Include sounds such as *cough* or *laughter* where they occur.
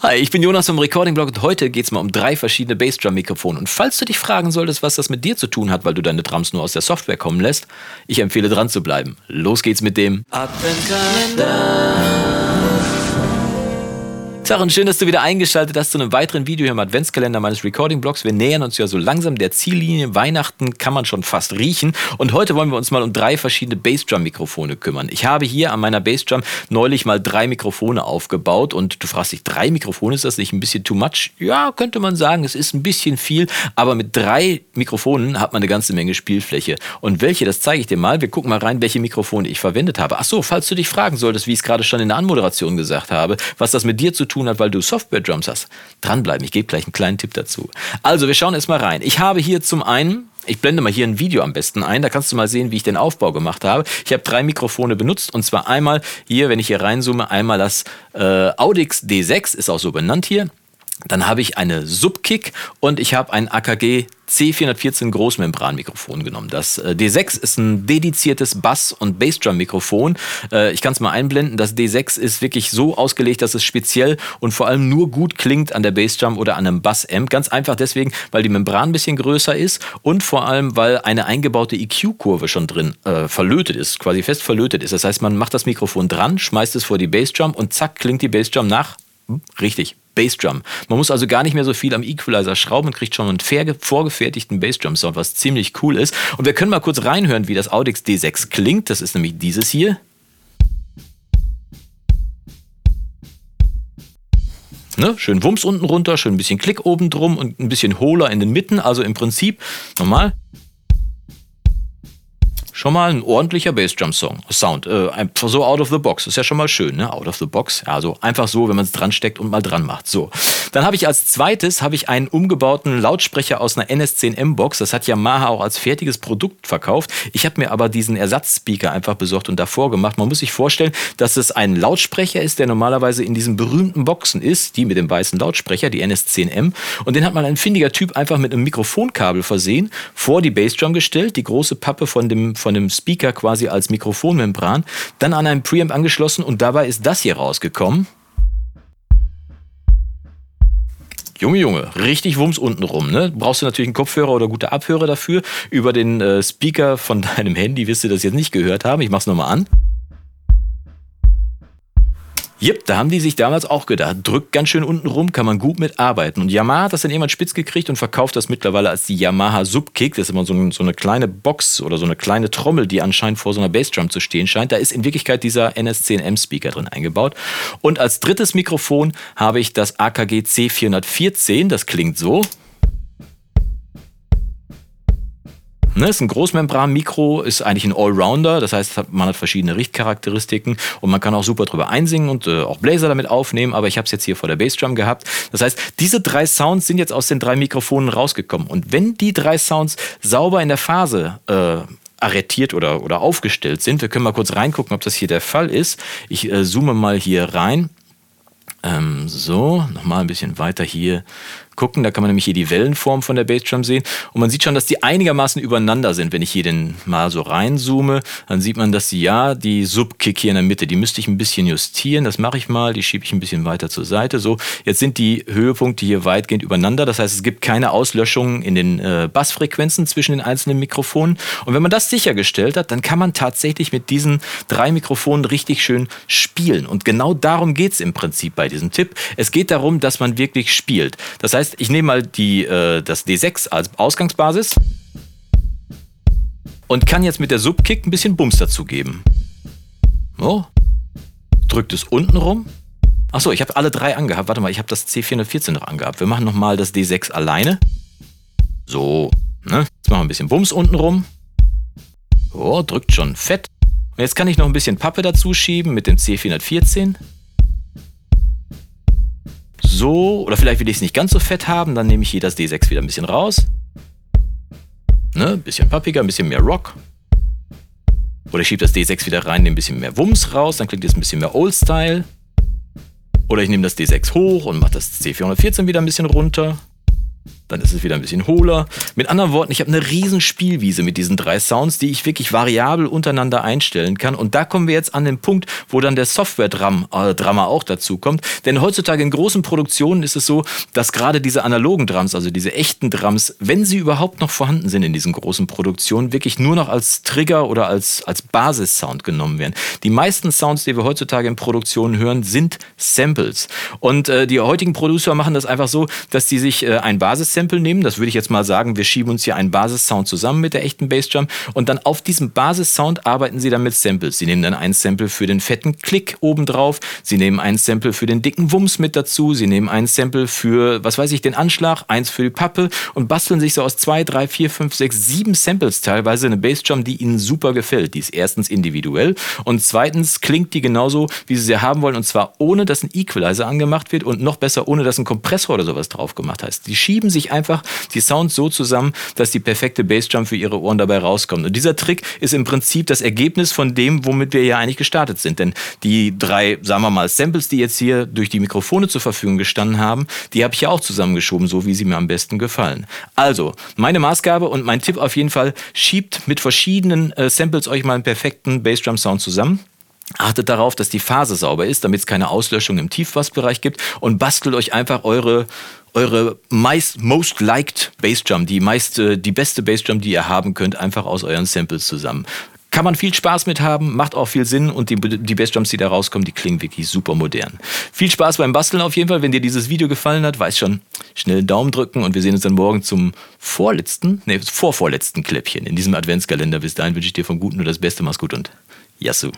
Hi, ich bin Jonas vom Recording Blog und heute geht es mal um drei verschiedene Bassdrum-Mikrofone. Und falls du dich fragen solltest, was das mit dir zu tun hat, weil du deine Drums nur aus der Software kommen lässt, ich empfehle dran zu bleiben. Los geht's mit dem Adventkalender. Tag und schön, dass du wieder eingeschaltet hast zu einem weiteren Video hier im Adventskalender meines Recording-Blogs. Wir nähern uns ja so langsam der Ziellinie. Weihnachten kann man schon fast riechen. Und heute wollen wir uns mal um drei verschiedene Bassdrum-Mikrofone kümmern. Ich habe hier an meiner Bassdrum neulich mal drei Mikrofone aufgebaut. Und du fragst dich, drei Mikrofone, ist das nicht ein bisschen too much? Ja, könnte man sagen, es ist ein bisschen viel. Aber mit drei Mikrofonen hat man eine ganze Menge Spielfläche. Und welche, das zeige ich dir mal. Wir gucken mal rein, welche Mikrofone ich verwendet habe. Ach so, falls du dich fragen solltest, wie ich es gerade schon in der Anmoderation gesagt habe, was das mit dir zu tun tun hat, weil du Software-Drums hast. Dranbleiben, ich gebe gleich einen kleinen Tipp dazu. Also, wir schauen erst mal rein. Ich habe hier zum einen ich blende mal hier ein Video am besten ein, da kannst du mal sehen, wie ich den Aufbau gemacht habe. Ich habe drei Mikrofone benutzt und zwar einmal hier, wenn ich hier reinzoome, einmal das äh, Audix D6, ist auch so benannt hier. Dann habe ich eine Subkick und ich habe ein AKG C414 Großmembranmikrofon genommen. Das äh, D6 ist ein dediziertes Bass- und Bassdrum-Mikrofon. Äh, ich kann es mal einblenden. Das D6 ist wirklich so ausgelegt, dass es speziell und vor allem nur gut klingt an der Bassdrum oder an einem Bass-Amp. Ganz einfach deswegen, weil die Membran ein bisschen größer ist und vor allem, weil eine eingebaute EQ-Kurve schon drin äh, verlötet ist, quasi fest verlötet ist. Das heißt, man macht das Mikrofon dran, schmeißt es vor die Bassdrum und zack, klingt die Bassdrum nach. Hm, richtig, Bassdrum. Man muss also gar nicht mehr so viel am Equalizer schrauben und kriegt schon einen vorgefertigten Bassdrum-Sound, was ziemlich cool ist. Und wir können mal kurz reinhören, wie das Audix D6 klingt. Das ist nämlich dieses hier. Ne? Schön Wumms unten runter, schön ein bisschen Klick oben drum und ein bisschen hohler in den Mitten. Also im Prinzip nochmal schon mal ein ordentlicher Bassdrum-Song, Sound. Äh, so out of the box. Ist ja schon mal schön, ne? Out of the box. Ja, so einfach so, wenn man es dran steckt und mal dran macht. So. Dann habe ich als zweites habe ich einen umgebauten Lautsprecher aus einer NS10M-Box. Das hat Yamaha auch als fertiges Produkt verkauft. Ich habe mir aber diesen Ersatzspeaker einfach besorgt und davor gemacht. Man muss sich vorstellen, dass es ein Lautsprecher ist, der normalerweise in diesen berühmten Boxen ist, die mit dem weißen Lautsprecher, die NS10M. Und den hat man ein findiger Typ einfach mit einem Mikrofonkabel versehen, vor die Bassdrum gestellt, die große Pappe von dem, von von dem Speaker quasi als Mikrofonmembran, dann an einen Preamp angeschlossen und dabei ist das hier rausgekommen. Junge, Junge, richtig Wumms unten rum. Ne? Brauchst du natürlich einen Kopfhörer oder gute Abhörer dafür. Über den äh, Speaker von *laughs* deinem Handy wirst du das jetzt nicht gehört haben. Ich mach's nochmal an. Jep, da haben die sich damals auch gedacht, drückt ganz schön unten rum, kann man gut mitarbeiten. Und Yamaha hat das dann irgendwann spitz gekriegt und verkauft das mittlerweile als die Yamaha Subkick. Das ist immer so, ein, so, eine kleine Box oder so eine kleine Trommel, die anscheinend vor so einer Bassdrum zu stehen scheint. Da ist in Wirklichkeit dieser NS10M Speaker drin eingebaut. Und als drittes Mikrofon habe ich das AKG C414. Das klingt so. Ne, ist ein Großmembran-Mikro, ist eigentlich ein Allrounder, das heißt, man hat verschiedene Richtcharakteristiken und man kann auch super drüber einsingen und äh, auch Bläser damit aufnehmen, aber ich habe es jetzt hier vor der Bassdrum gehabt. Das heißt, diese drei Sounds sind jetzt aus den drei Mikrofonen rausgekommen und wenn die drei Sounds sauber in der Phase äh, arretiert oder, oder aufgestellt sind, wir können mal kurz reingucken, ob das hier der Fall ist. Ich äh, zoome mal hier rein. Ähm, so, nochmal ein bisschen weiter hier gucken. Da kann man nämlich hier die Wellenform von der Bassdrum sehen. Und man sieht schon, dass die einigermaßen übereinander sind. Wenn ich hier den mal so reinzoome, dann sieht man, dass die, ja, die Subkick hier in der Mitte, die müsste ich ein bisschen justieren. Das mache ich mal. Die schiebe ich ein bisschen weiter zur Seite. So, jetzt sind die Höhepunkte hier weitgehend übereinander. Das heißt, es gibt keine Auslöschungen in den äh, Bassfrequenzen zwischen den einzelnen Mikrofonen. Und wenn man das sichergestellt hat, dann kann man tatsächlich mit diesen drei Mikrofonen richtig schön spielen. Und genau darum geht es im Prinzip bei diesem Tipp. Es geht darum, dass man wirklich spielt. Das heißt, heißt, ich nehme mal die, äh, das D6 als Ausgangsbasis und kann jetzt mit der Subkick ein bisschen Bums dazugeben. So. Drückt es unten rum. Achso, ich habe alle drei angehabt. Warte mal, ich habe das C414 noch angehabt. Wir machen nochmal das D6 alleine. So, ne? Jetzt machen wir ein bisschen Bums unten rum. Oh, drückt schon fett. Und jetzt kann ich noch ein bisschen Pappe dazu schieben mit dem C414 so, oder vielleicht will ich es nicht ganz so fett haben, dann nehme ich hier das D6 wieder ein bisschen raus. Ne, bisschen pappiger, ein bisschen mehr Rock. Oder ich schiebe das D6 wieder rein, nehme ein bisschen mehr Wumms raus, dann klingt es ein bisschen mehr Old-Style. Oder ich nehme das D6 hoch und mache das C414 wieder ein bisschen runter. Dann ist es wieder ein bisschen hohler. Mit anderen Worten, ich habe eine riesen Spielwiese mit diesen drei Sounds, die ich wirklich variabel untereinander einstellen kann. Und da kommen wir jetzt an den Punkt, wo dann der Software-Drummer äh, auch dazu kommt. Denn heutzutage in großen Produktionen ist es so, dass gerade diese analogen Drums, also diese echten Drums, wenn sie überhaupt noch vorhanden sind in diesen großen Produktionen, wirklich nur noch als Trigger oder als, als Basissound genommen werden. Die meisten Sounds, die wir heutzutage in Produktionen hören, sind Samples. Und äh, die heutigen Producer machen das einfach so, dass sie sich äh, ein Basis Sample nehmen. Das würde ich jetzt mal sagen, wir schieben uns hier einen Basissound zusammen mit der echten Bassdrum und dann auf diesem Basissound arbeiten sie dann mit Samples. Sie nehmen dann ein Sample für den fetten Klick obendrauf, sie nehmen ein Sample für den dicken Wumms mit dazu, sie nehmen ein Sample für, was weiß ich, den Anschlag, eins für die Pappe und basteln sich so aus zwei, drei, vier, fünf, sechs, sieben Samples teilweise eine Bassdrum, die ihnen super gefällt. Die ist erstens individuell und zweitens klingt die genauso, wie sie sie haben wollen und zwar ohne, dass ein Equalizer angemacht wird und noch besser, ohne dass ein Kompressor oder sowas drauf gemacht heißt. Die schieben sich einfach die Sounds so zusammen, dass die perfekte Bassdrum für ihre Ohren dabei rauskommt. Und dieser Trick ist im Prinzip das Ergebnis von dem, womit wir ja eigentlich gestartet sind. Denn die drei, sagen wir mal, Samples, die jetzt hier durch die Mikrofone zur Verfügung gestanden haben, die habe ich ja auch zusammengeschoben, so wie sie mir am besten gefallen. Also, meine Maßgabe und mein Tipp auf jeden Fall, schiebt mit verschiedenen äh, Samples euch mal einen perfekten Bassdrum-Sound zusammen. Achtet darauf, dass die Phase sauber ist, damit es keine Auslöschung im Tiefbassbereich gibt und bastelt euch einfach eure eure meist, most liked Bassdrum, die meist, die beste Bassdrum, die ihr haben könnt, einfach aus euren Samples zusammen. Kann man viel Spaß mit haben, macht auch viel Sinn und die, die Bassdrums, die da rauskommen, die klingen wirklich super modern. Viel Spaß beim Basteln auf jeden Fall. Wenn dir dieses Video gefallen hat, weiß schon, schnell Daumen drücken und wir sehen uns dann morgen zum vorletzten, nee, vorvorletzten Kläppchen in diesem Adventskalender. Bis dahin wünsche ich dir vom Guten nur das Beste. Mach's gut und Yassou.